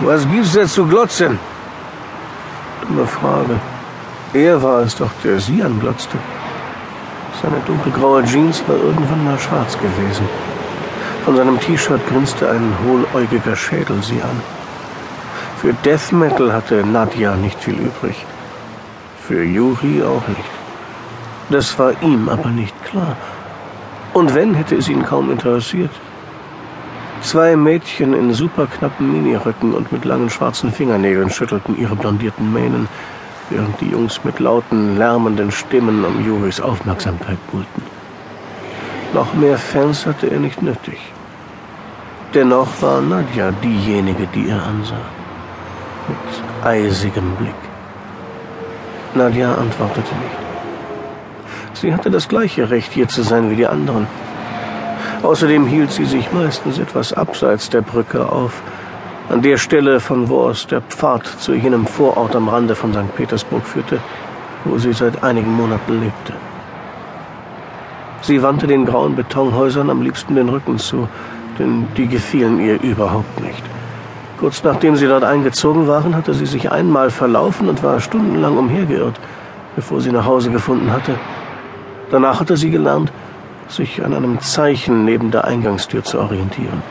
Was gibt's da zu glotzen? Dumme Frage. Er war es doch, der sie anglotzte. Seine dunkelgraue Jeans war irgendwann mal schwarz gewesen. Von seinem T-Shirt grinste ein hohläugiger Schädel sie an. Für Death Metal hatte Nadja nicht viel übrig. Für Juri auch nicht. Das war ihm aber nicht klar. Und wenn, hätte es ihn kaum interessiert. Zwei Mädchen in superknappen Miniröcken und mit langen schwarzen Fingernägeln schüttelten ihre blondierten Mähnen, während die Jungs mit lauten, lärmenden Stimmen um Juris Aufmerksamkeit buhlten. Noch mehr Fans hatte er nicht nötig. Dennoch war Nadja diejenige, die er ansah. Mit eisigem Blick. Nadja antwortete nicht. Sie hatte das gleiche Recht, hier zu sein wie die anderen. Außerdem hielt sie sich meistens etwas abseits der Brücke auf, an der Stelle, von wo aus der Pfad zu jenem Vorort am Rande von St. Petersburg führte, wo sie seit einigen Monaten lebte. Sie wandte den grauen Betonhäusern am liebsten den Rücken zu, denn die gefielen ihr überhaupt nicht. Kurz nachdem sie dort eingezogen waren, hatte sie sich einmal verlaufen und war stundenlang umhergeirrt, bevor sie nach Hause gefunden hatte. Danach hatte sie gelernt, sich an einem Zeichen neben der Eingangstür zu orientieren.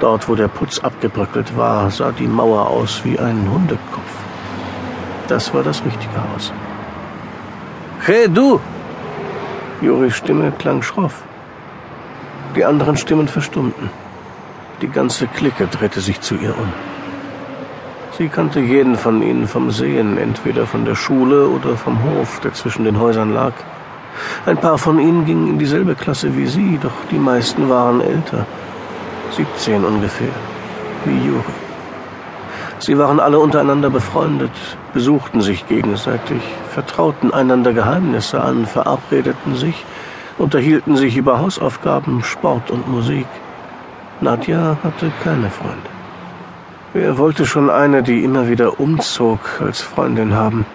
Dort, wo der Putz abgebröckelt war, sah die Mauer aus wie ein Hundekopf. Das war das richtige Haus. Hey, du! Juris Stimme klang schroff. Die anderen Stimmen verstummten. Die ganze Clique drehte sich zu ihr um. Sie kannte jeden von ihnen vom Sehen, entweder von der Schule oder vom Hof, der zwischen den Häusern lag. Ein paar von ihnen gingen in dieselbe Klasse wie sie, doch die meisten waren älter. 17 ungefähr, wie Juri. Sie waren alle untereinander befreundet, besuchten sich gegenseitig, vertrauten einander Geheimnisse an, verabredeten sich, unterhielten sich über Hausaufgaben, Sport und Musik. Nadja hatte keine Freunde. Wer wollte schon eine, die immer wieder umzog, als Freundin haben?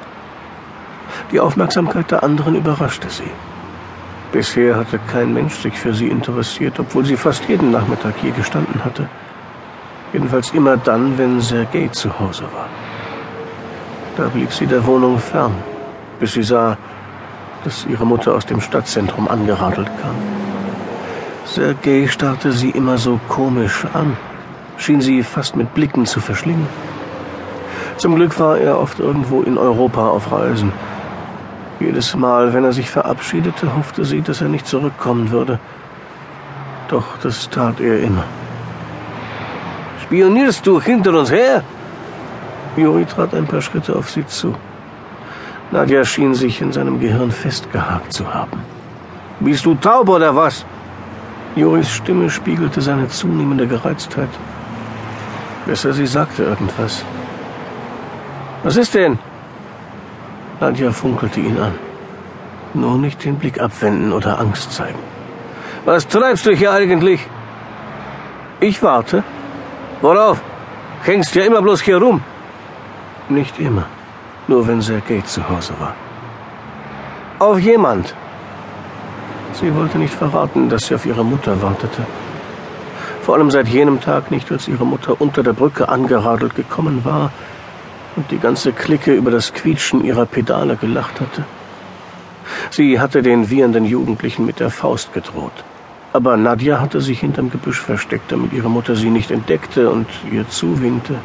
Die Aufmerksamkeit der anderen überraschte sie. Bisher hatte kein Mensch sich für sie interessiert, obwohl sie fast jeden Nachmittag hier gestanden hatte. Jedenfalls immer dann, wenn Sergei zu Hause war. Da blieb sie der Wohnung fern, bis sie sah, dass ihre Mutter aus dem Stadtzentrum angeradelt kam. Sergei starrte sie immer so komisch an, schien sie fast mit Blicken zu verschlingen. Zum Glück war er oft irgendwo in Europa auf Reisen jedes Mal, wenn er sich verabschiedete, hoffte sie, dass er nicht zurückkommen würde. Doch das tat er immer. Spionierst du hinter uns her? Juri trat ein paar Schritte auf sie zu. Nadja schien sich in seinem Gehirn festgehakt zu haben. Bist du taub oder was? Juris Stimme spiegelte seine zunehmende Gereiztheit. Besser, sie sagte irgendwas. Was ist denn? Nadja funkelte ihn an. Nur nicht den Blick abwenden oder Angst zeigen. Was treibst du hier eigentlich? Ich warte. Worauf? Hängst ja immer bloß hier rum. Nicht immer. Nur wenn Sergei zu Hause war. Auf jemand. Sie wollte nicht verraten, dass sie auf ihre Mutter wartete. Vor allem seit jenem Tag nicht, als ihre Mutter unter der Brücke angeradelt gekommen war und die ganze Clique über das Quietschen ihrer Pedale gelacht hatte. Sie hatte den wiehernden Jugendlichen mit der Faust gedroht. Aber Nadja hatte sich hinterm Gebüsch versteckt, damit ihre Mutter sie nicht entdeckte und ihr zuwinkte.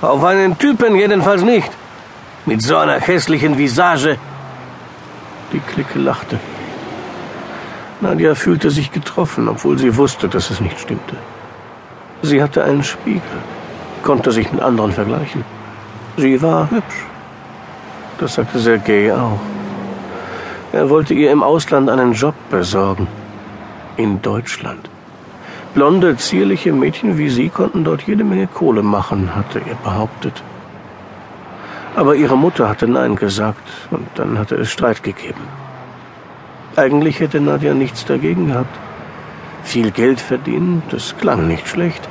Auf einen Typen jedenfalls nicht. Mit so einer hässlichen Visage. Die Clique lachte. Nadja fühlte sich getroffen, obwohl sie wusste, dass es nicht stimmte. Sie hatte einen Spiegel konnte sich mit anderen vergleichen. Sie war hübsch. Das sagte Sergei auch. Er wollte ihr im Ausland einen Job besorgen. In Deutschland. Blonde, zierliche Mädchen wie sie konnten dort jede Menge Kohle machen, hatte er behauptet. Aber ihre Mutter hatte Nein gesagt, und dann hatte es Streit gegeben. Eigentlich hätte Nadja nichts dagegen gehabt. Viel Geld verdienen, das klang nicht schlecht.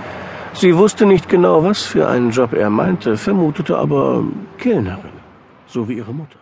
Sie wusste nicht genau, was für einen Job er meinte, vermutete aber Kellnerin, so wie ihre Mutter.